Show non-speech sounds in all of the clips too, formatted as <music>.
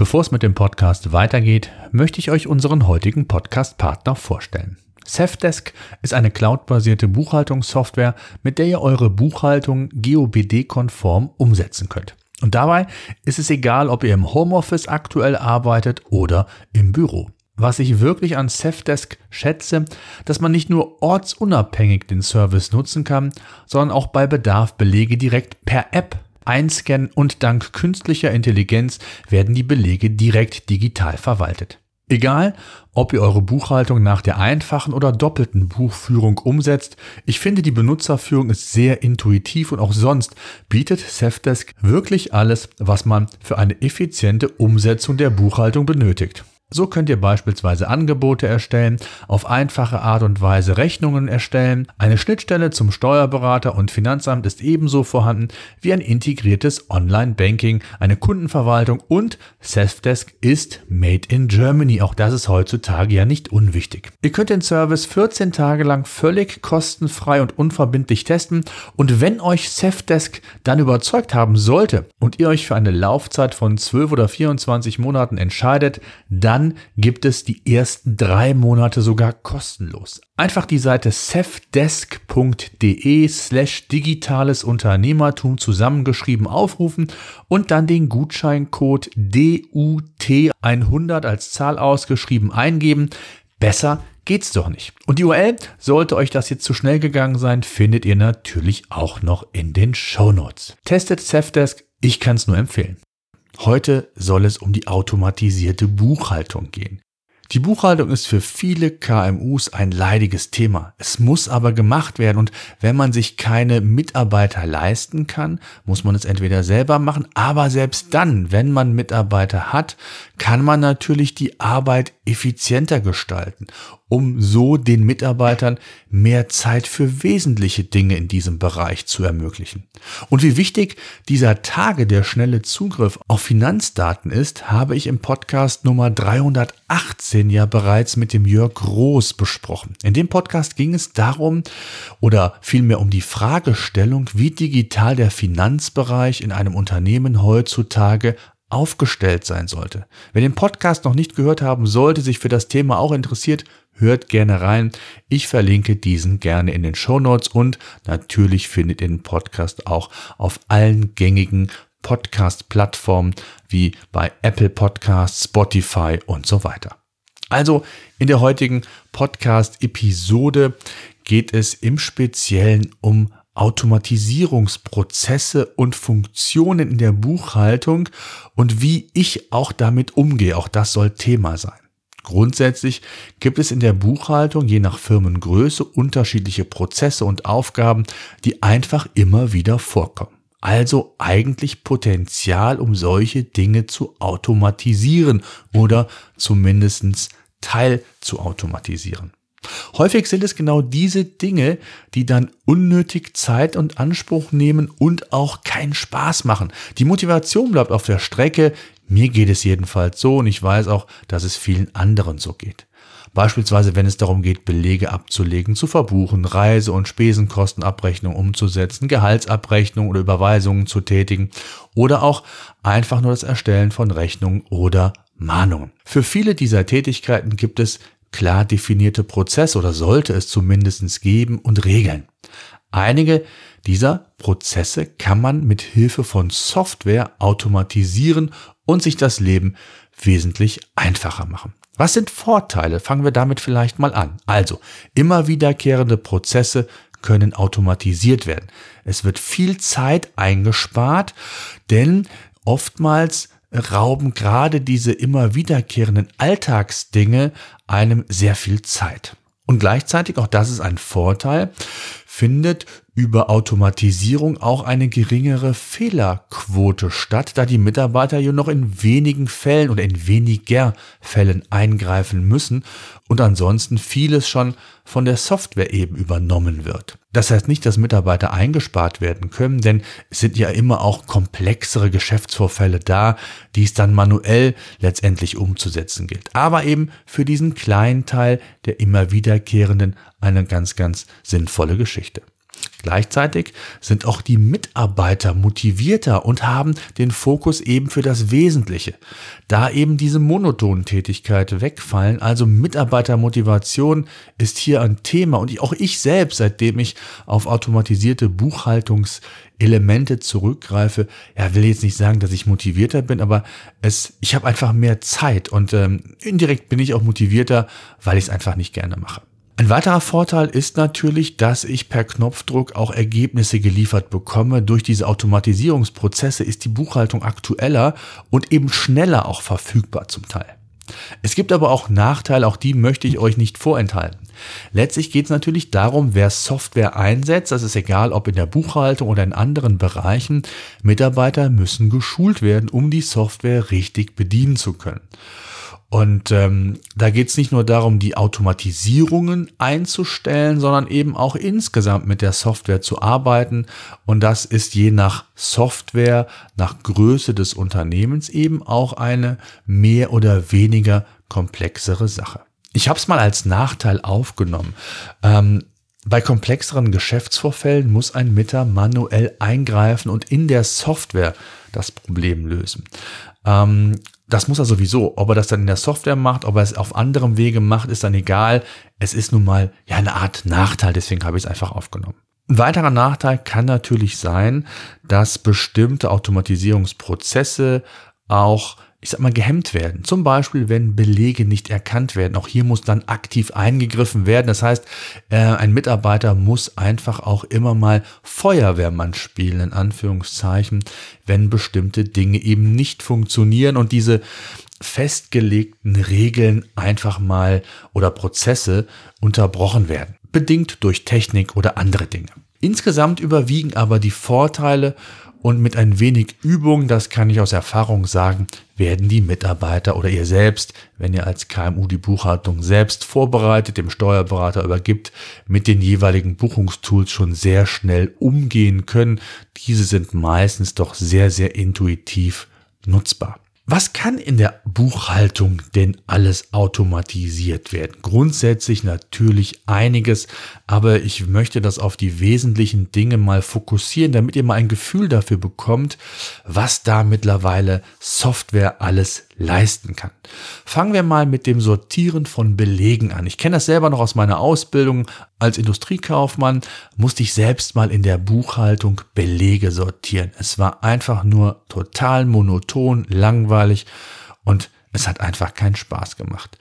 Bevor es mit dem Podcast weitergeht, möchte ich euch unseren heutigen Podcast-Partner vorstellen. Safdesk ist eine cloudbasierte Buchhaltungssoftware, mit der ihr eure Buchhaltung GOBD-konform umsetzen könnt. Und dabei ist es egal, ob ihr im Homeoffice aktuell arbeitet oder im Büro. Was ich wirklich an Safdesk schätze, dass man nicht nur ortsunabhängig den Service nutzen kann, sondern auch bei Bedarf Belege direkt per App einscannen und dank künstlicher Intelligenz werden die Belege direkt digital verwaltet. Egal, ob ihr eure Buchhaltung nach der einfachen oder doppelten Buchführung umsetzt, ich finde die Benutzerführung ist sehr intuitiv und auch sonst bietet Safdesk wirklich alles, was man für eine effiziente Umsetzung der Buchhaltung benötigt. So könnt ihr beispielsweise Angebote erstellen, auf einfache Art und Weise Rechnungen erstellen. Eine Schnittstelle zum Steuerberater und Finanzamt ist ebenso vorhanden wie ein integriertes Online-Banking, eine Kundenverwaltung und Safdesk ist Made in Germany. Auch das ist heutzutage ja nicht unwichtig. Ihr könnt den Service 14 Tage lang völlig kostenfrei und unverbindlich testen und wenn euch Safdesk dann überzeugt haben sollte und ihr euch für eine Laufzeit von 12 oder 24 Monaten entscheidet, dann dann gibt es die ersten drei Monate sogar kostenlos. Einfach die Seite cefdesk.de slash digitales Unternehmertum zusammengeschrieben aufrufen und dann den Gutscheincode DUT100 als Zahl ausgeschrieben eingeben. Besser geht's doch nicht. Und die URL, sollte euch das jetzt zu schnell gegangen sein, findet ihr natürlich auch noch in den Show Notes. Testet Cefdesk, ich kann es nur empfehlen. Heute soll es um die automatisierte Buchhaltung gehen. Die Buchhaltung ist für viele KMUs ein leidiges Thema. Es muss aber gemacht werden und wenn man sich keine Mitarbeiter leisten kann, muss man es entweder selber machen, aber selbst dann, wenn man Mitarbeiter hat, kann man natürlich die Arbeit effizienter gestalten um so den Mitarbeitern mehr Zeit für wesentliche Dinge in diesem Bereich zu ermöglichen. Und wie wichtig dieser Tage der schnelle Zugriff auf Finanzdaten ist, habe ich im Podcast Nummer 318 ja bereits mit dem Jörg Groß besprochen. In dem Podcast ging es darum oder vielmehr um die Fragestellung, wie digital der Finanzbereich in einem Unternehmen heutzutage aufgestellt sein sollte. Wer den Podcast noch nicht gehört haben sollte, sich für das Thema auch interessiert, hört gerne rein. Ich verlinke diesen gerne in den Show Notes und natürlich findet ihr den Podcast auch auf allen gängigen Podcast-Plattformen wie bei Apple Podcasts, Spotify und so weiter. Also in der heutigen Podcast-Episode geht es im Speziellen um Automatisierungsprozesse und Funktionen in der Buchhaltung und wie ich auch damit umgehe. Auch das soll Thema sein. Grundsätzlich gibt es in der Buchhaltung je nach Firmengröße unterschiedliche Prozesse und Aufgaben, die einfach immer wieder vorkommen. Also eigentlich Potenzial, um solche Dinge zu automatisieren oder zumindest Teil zu automatisieren. Häufig sind es genau diese Dinge, die dann unnötig Zeit und Anspruch nehmen und auch keinen Spaß machen. Die Motivation bleibt auf der Strecke. Mir geht es jedenfalls so und ich weiß auch, dass es vielen anderen so geht. Beispielsweise, wenn es darum geht, Belege abzulegen, zu verbuchen, Reise- und Spesenkostenabrechnung umzusetzen, Gehaltsabrechnung oder Überweisungen zu tätigen oder auch einfach nur das Erstellen von Rechnungen oder Mahnungen. Für viele dieser Tätigkeiten gibt es klar definierte Prozesse oder sollte es zumindest geben und Regeln. Einige dieser Prozesse kann man mit Hilfe von Software automatisieren und sich das Leben wesentlich einfacher machen. Was sind Vorteile? Fangen wir damit vielleicht mal an. Also, immer wiederkehrende Prozesse können automatisiert werden. Es wird viel Zeit eingespart, denn oftmals rauben gerade diese immer wiederkehrenden Alltagsdinge einem sehr viel Zeit. Und gleichzeitig, auch das ist ein Vorteil, findet über Automatisierung auch eine geringere Fehlerquote statt, da die Mitarbeiter ja noch in wenigen Fällen oder in weniger Fällen eingreifen müssen und ansonsten vieles schon von der Software eben übernommen wird. Das heißt nicht, dass Mitarbeiter eingespart werden können, denn es sind ja immer auch komplexere Geschäftsvorfälle da, die es dann manuell letztendlich umzusetzen gilt. Aber eben für diesen kleinen Teil der immer wiederkehrenden eine ganz, ganz sinnvolle Geschichte. Gleichzeitig sind auch die Mitarbeiter motivierter und haben den Fokus eben für das Wesentliche. Da eben diese monotonen Tätigkeiten wegfallen, also Mitarbeitermotivation ist hier ein Thema und auch ich selbst, seitdem ich auf automatisierte Buchhaltungselemente zurückgreife, ja, will jetzt nicht sagen, dass ich motivierter bin, aber es, ich habe einfach mehr Zeit und ähm, indirekt bin ich auch motivierter, weil ich es einfach nicht gerne mache. Ein weiterer Vorteil ist natürlich, dass ich per Knopfdruck auch Ergebnisse geliefert bekomme. Durch diese Automatisierungsprozesse ist die Buchhaltung aktueller und eben schneller auch verfügbar zum Teil. Es gibt aber auch Nachteile, auch die möchte ich euch nicht vorenthalten. Letztlich geht es natürlich darum, wer Software einsetzt, das ist egal, ob in der Buchhaltung oder in anderen Bereichen, Mitarbeiter müssen geschult werden, um die Software richtig bedienen zu können. Und ähm, da geht es nicht nur darum, die Automatisierungen einzustellen, sondern eben auch insgesamt mit der Software zu arbeiten. Und das ist je nach Software, nach Größe des Unternehmens eben auch eine mehr oder weniger komplexere Sache. Ich habe es mal als Nachteil aufgenommen. Ähm, bei komplexeren Geschäftsvorfällen muss ein Mitter manuell eingreifen und in der Software das Problem lösen. Ähm, das muss er sowieso. Ob er das dann in der Software macht, ob er es auf anderem Wege macht, ist dann egal. Es ist nun mal ja eine Art Nachteil, deswegen habe ich es einfach aufgenommen. Ein weiterer Nachteil kann natürlich sein, dass bestimmte Automatisierungsprozesse auch ich sag mal, gehemmt werden. Zum Beispiel, wenn Belege nicht erkannt werden. Auch hier muss dann aktiv eingegriffen werden. Das heißt, äh, ein Mitarbeiter muss einfach auch immer mal Feuerwehrmann spielen, in Anführungszeichen, wenn bestimmte Dinge eben nicht funktionieren und diese festgelegten Regeln einfach mal oder Prozesse unterbrochen werden. Bedingt durch Technik oder andere Dinge. Insgesamt überwiegen aber die Vorteile und mit ein wenig Übung, das kann ich aus Erfahrung sagen, werden die Mitarbeiter oder ihr selbst, wenn ihr als KMU die Buchhaltung selbst vorbereitet, dem Steuerberater übergibt, mit den jeweiligen Buchungstools schon sehr schnell umgehen können. Diese sind meistens doch sehr, sehr intuitiv nutzbar. Was kann in der Buchhaltung denn alles automatisiert werden? Grundsätzlich natürlich einiges, aber ich möchte das auf die wesentlichen Dinge mal fokussieren, damit ihr mal ein Gefühl dafür bekommt, was da mittlerweile Software alles leisten kann. Fangen wir mal mit dem Sortieren von Belegen an. Ich kenne das selber noch aus meiner Ausbildung als Industriekaufmann, musste ich selbst mal in der Buchhaltung Belege sortieren. Es war einfach nur total monoton, langweilig und es hat einfach keinen Spaß gemacht.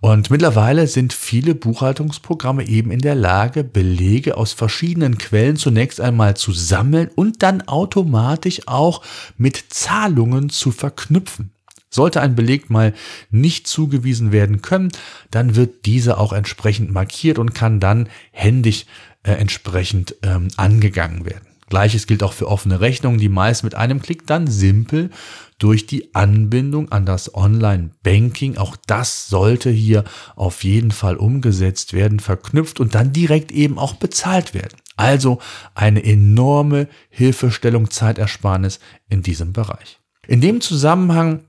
Und mittlerweile sind viele Buchhaltungsprogramme eben in der Lage, Belege aus verschiedenen Quellen zunächst einmal zu sammeln und dann automatisch auch mit Zahlungen zu verknüpfen. Sollte ein Beleg mal nicht zugewiesen werden können, dann wird dieser auch entsprechend markiert und kann dann händisch äh, entsprechend ähm, angegangen werden. Gleiches gilt auch für offene Rechnungen, die meist mit einem Klick dann simpel durch die Anbindung an das Online-Banking, auch das sollte hier auf jeden Fall umgesetzt werden, verknüpft und dann direkt eben auch bezahlt werden. Also eine enorme Hilfestellung, Zeitersparnis in diesem Bereich. In dem Zusammenhang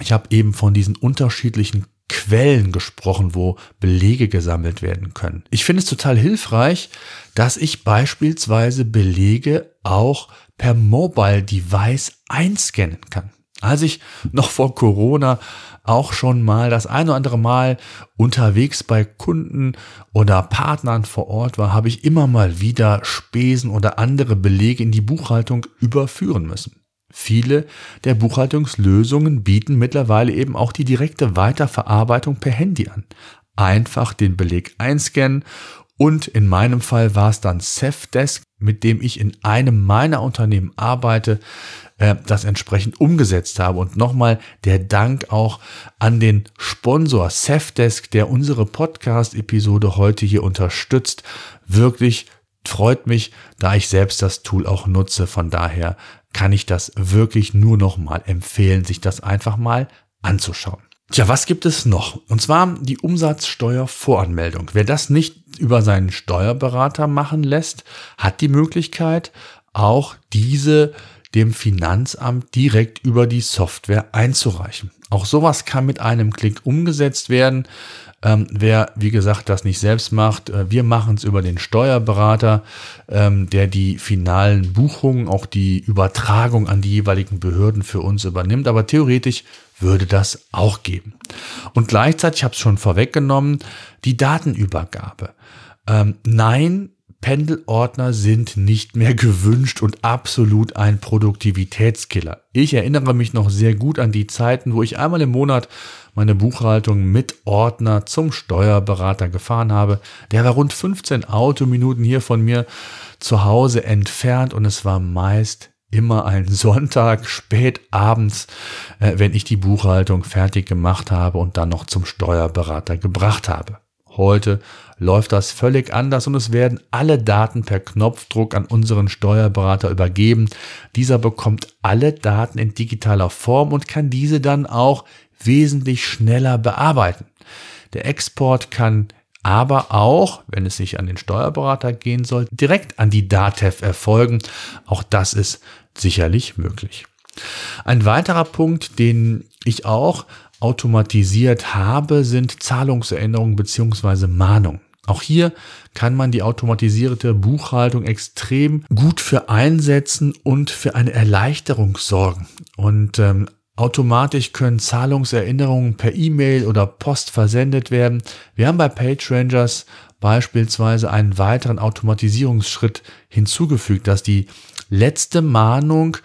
ich habe eben von diesen unterschiedlichen Quellen gesprochen, wo Belege gesammelt werden können. Ich finde es total hilfreich, dass ich beispielsweise Belege auch per Mobile Device einscannen kann. Als ich noch vor Corona auch schon mal das ein oder andere Mal unterwegs bei Kunden oder Partnern vor Ort war, habe ich immer mal wieder Spesen oder andere Belege in die Buchhaltung überführen müssen. Viele der Buchhaltungslösungen bieten mittlerweile eben auch die direkte Weiterverarbeitung per Handy an. Einfach den Beleg einscannen und in meinem Fall war es dann Safdesk, mit dem ich in einem meiner Unternehmen arbeite, äh, das entsprechend umgesetzt habe. Und nochmal der Dank auch an den Sponsor Safdesk, der unsere Podcast-Episode heute hier unterstützt. Wirklich freut mich, da ich selbst das Tool auch nutze. Von daher kann ich das wirklich nur noch mal empfehlen, sich das einfach mal anzuschauen. Tja, was gibt es noch? Und zwar die Umsatzsteuervoranmeldung. Wer das nicht über seinen Steuerberater machen lässt, hat die Möglichkeit, auch diese dem Finanzamt direkt über die Software einzureichen. Auch sowas kann mit einem Klick umgesetzt werden. Ähm, wer, wie gesagt, das nicht selbst macht, äh, wir machen es über den Steuerberater, ähm, der die finalen Buchungen, auch die Übertragung an die jeweiligen Behörden für uns übernimmt. Aber theoretisch würde das auch geben. Und gleichzeitig, ich habe es schon vorweggenommen, die Datenübergabe. Ähm, nein, Pendelordner sind nicht mehr gewünscht und absolut ein Produktivitätskiller. Ich erinnere mich noch sehr gut an die Zeiten, wo ich einmal im Monat meine Buchhaltung mit Ordner zum Steuerberater gefahren habe. Der war rund 15 Autominuten hier von mir zu Hause entfernt und es war meist immer ein <laughs> Sonntag spät abends, äh, wenn ich die Buchhaltung fertig gemacht habe und dann noch zum Steuerberater gebracht habe. Heute läuft das völlig anders und es werden alle Daten per Knopfdruck an unseren Steuerberater übergeben. Dieser bekommt alle Daten in digitaler Form und kann diese dann auch wesentlich schneller bearbeiten. Der Export kann aber auch, wenn es sich an den Steuerberater gehen soll, direkt an die DATEV erfolgen. Auch das ist sicherlich möglich. Ein weiterer Punkt, den ich auch automatisiert habe, sind Zahlungserinnerungen bzw. Mahnungen. Auch hier kann man die automatisierte Buchhaltung extrem gut für einsetzen und für eine Erleichterung sorgen. Und ähm, automatisch können Zahlungserinnerungen per E-Mail oder Post versendet werden. Wir haben bei PageRangers beispielsweise einen weiteren Automatisierungsschritt hinzugefügt, dass die letzte Mahnung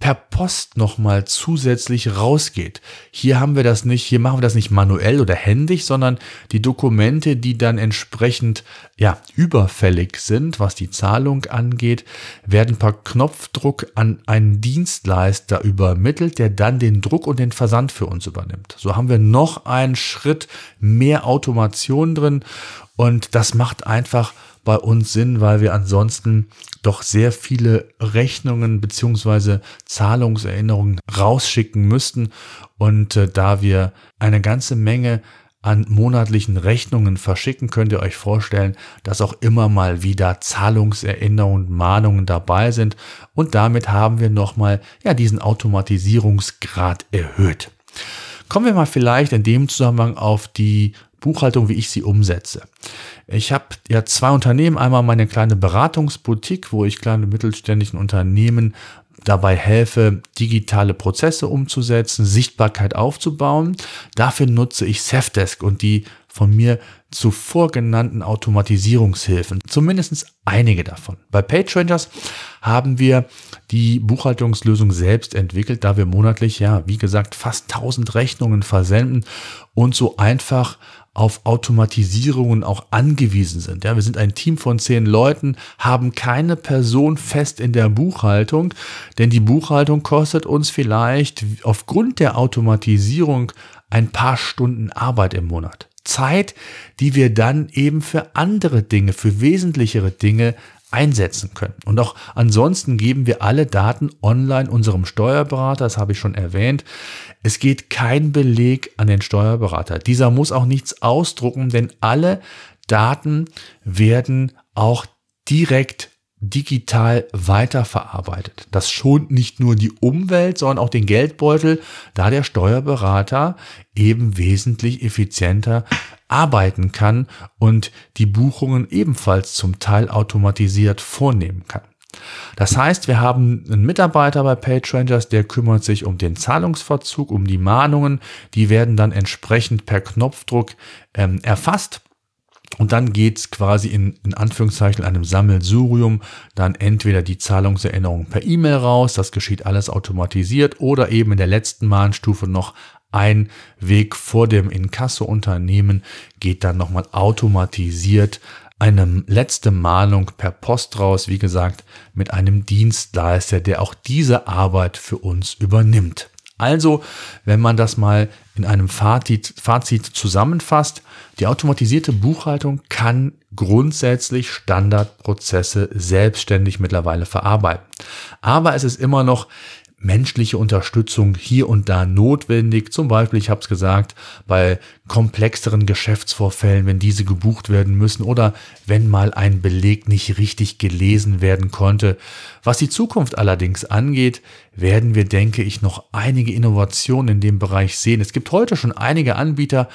per Post nochmal zusätzlich rausgeht. Hier haben wir das nicht, hier machen wir das nicht manuell oder händig, sondern die Dokumente, die dann entsprechend, ja, überfällig sind, was die Zahlung angeht, werden per Knopfdruck an einen Dienstleister übermittelt, der dann den Druck und den Versand für uns übernimmt. So haben wir noch einen Schritt mehr Automation drin und das macht einfach bei uns Sinn, weil wir ansonsten doch sehr viele Rechnungen beziehungsweise Zahlungserinnerungen rausschicken müssten. Und äh, da wir eine ganze Menge an monatlichen Rechnungen verschicken, könnt ihr euch vorstellen, dass auch immer mal wieder Zahlungserinnerungen, Mahnungen dabei sind. Und damit haben wir nochmal ja, diesen Automatisierungsgrad erhöht. Kommen wir mal vielleicht in dem Zusammenhang auf die Buchhaltung, wie ich sie umsetze. Ich habe ja zwei Unternehmen. Einmal meine kleine Beratungsboutique, wo ich kleine mittelständischen Unternehmen dabei helfe, digitale Prozesse umzusetzen, Sichtbarkeit aufzubauen. Dafür nutze ich Safdesk und die von mir zuvor genannten Automatisierungshilfen, zumindest einige davon. Bei PageRangers haben wir die Buchhaltungslösung selbst entwickelt, da wir monatlich, ja, wie gesagt, fast 1000 Rechnungen versenden und so einfach auf Automatisierungen auch angewiesen sind. Ja, wir sind ein Team von zehn Leuten, haben keine Person fest in der Buchhaltung, denn die Buchhaltung kostet uns vielleicht aufgrund der Automatisierung ein paar Stunden Arbeit im Monat. Zeit, die wir dann eben für andere Dinge, für wesentlichere Dinge einsetzen können. Und auch ansonsten geben wir alle Daten online unserem Steuerberater, das habe ich schon erwähnt. Es geht kein Beleg an den Steuerberater. Dieser muss auch nichts ausdrucken, denn alle Daten werden auch direkt digital weiterverarbeitet. Das schont nicht nur die Umwelt, sondern auch den Geldbeutel, da der Steuerberater eben wesentlich effizienter arbeiten kann und die Buchungen ebenfalls zum Teil automatisiert vornehmen kann. Das heißt, wir haben einen Mitarbeiter bei PageRangers, der kümmert sich um den Zahlungsverzug, um die Mahnungen. Die werden dann entsprechend per Knopfdruck ähm, erfasst. Und dann geht's quasi in, in Anführungszeichen einem Sammelsurium dann entweder die Zahlungserinnerung per E-Mail raus, das geschieht alles automatisiert, oder eben in der letzten Mahnstufe noch ein Weg vor dem Inkasso-Unternehmen geht dann nochmal automatisiert eine letzte Mahnung per Post raus, wie gesagt, mit einem Dienstleister, der auch diese Arbeit für uns übernimmt. Also, wenn man das mal in einem Fazit, Fazit zusammenfasst, die automatisierte Buchhaltung kann grundsätzlich Standardprozesse selbstständig mittlerweile verarbeiten. Aber es ist immer noch menschliche Unterstützung hier und da notwendig. Zum Beispiel, ich habe es gesagt, bei komplexeren Geschäftsvorfällen, wenn diese gebucht werden müssen oder wenn mal ein Beleg nicht richtig gelesen werden konnte. Was die Zukunft allerdings angeht, werden wir, denke ich, noch einige Innovationen in dem Bereich sehen. Es gibt heute schon einige Anbieter,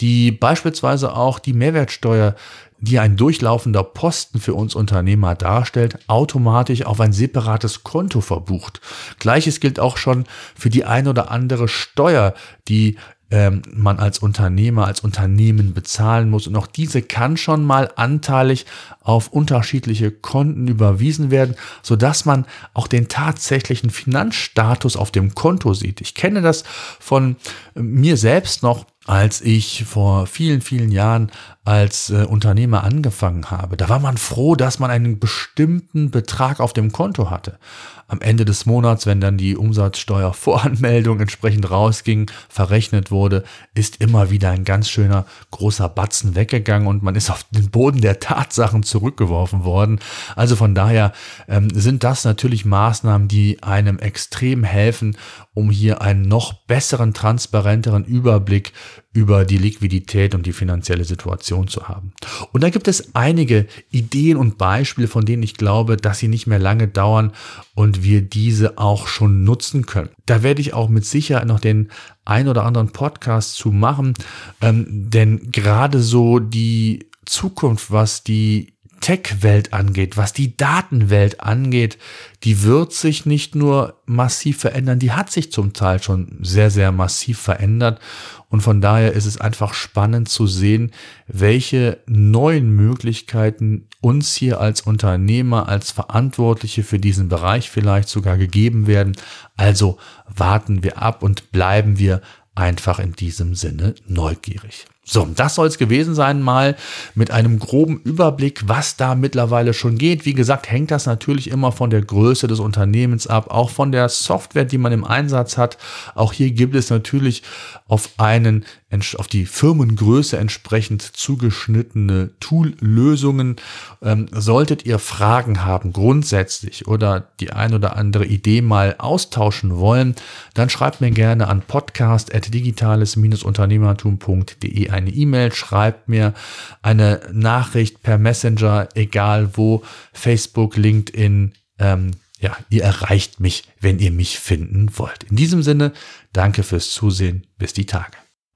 die beispielsweise auch die Mehrwertsteuer die ein durchlaufender Posten für uns Unternehmer darstellt, automatisch auf ein separates Konto verbucht. Gleiches gilt auch schon für die ein oder andere Steuer, die ähm, man als Unternehmer, als Unternehmen bezahlen muss. Und auch diese kann schon mal anteilig auf unterschiedliche Konten überwiesen werden, sodass man auch den tatsächlichen Finanzstatus auf dem Konto sieht. Ich kenne das von mir selbst noch als ich vor vielen, vielen Jahren als äh, Unternehmer angefangen habe, da war man froh, dass man einen bestimmten Betrag auf dem Konto hatte am Ende des Monats, wenn dann die Umsatzsteuervoranmeldung entsprechend rausging, verrechnet wurde, ist immer wieder ein ganz schöner großer Batzen weggegangen und man ist auf den Boden der Tatsachen zurückgeworfen worden. Also von daher ähm, sind das natürlich Maßnahmen, die einem extrem helfen, um hier einen noch besseren, transparenteren Überblick über die Liquidität und die finanzielle Situation zu haben. Und da gibt es einige Ideen und Beispiele, von denen ich glaube, dass sie nicht mehr lange dauern und wir diese auch schon nutzen können. Da werde ich auch mit Sicherheit noch den ein oder anderen Podcast zu machen, ähm, denn gerade so die Zukunft, was die Tech-Welt angeht, was die Datenwelt angeht, die wird sich nicht nur massiv verändern, die hat sich zum Teil schon sehr, sehr massiv verändert. Und von daher ist es einfach spannend zu sehen, welche neuen Möglichkeiten uns hier als Unternehmer, als Verantwortliche für diesen Bereich vielleicht sogar gegeben werden. Also warten wir ab und bleiben wir einfach in diesem Sinne neugierig. So, das soll es gewesen sein, mal mit einem groben Überblick, was da mittlerweile schon geht. Wie gesagt, hängt das natürlich immer von der Größe des Unternehmens ab, auch von der Software, die man im Einsatz hat. Auch hier gibt es natürlich auf einen auf die Firmengröße entsprechend zugeschnittene Tool-Lösungen. Ähm, solltet ihr Fragen haben grundsätzlich oder die ein oder andere Idee mal austauschen wollen, dann schreibt mir gerne an podcast.digitales-unternehmertum.de eine E-Mail, schreibt mir eine Nachricht per Messenger, egal wo, Facebook, LinkedIn, ähm, ja, ihr erreicht mich, wenn ihr mich finden wollt. In diesem Sinne, danke fürs Zusehen. Bis die Tage.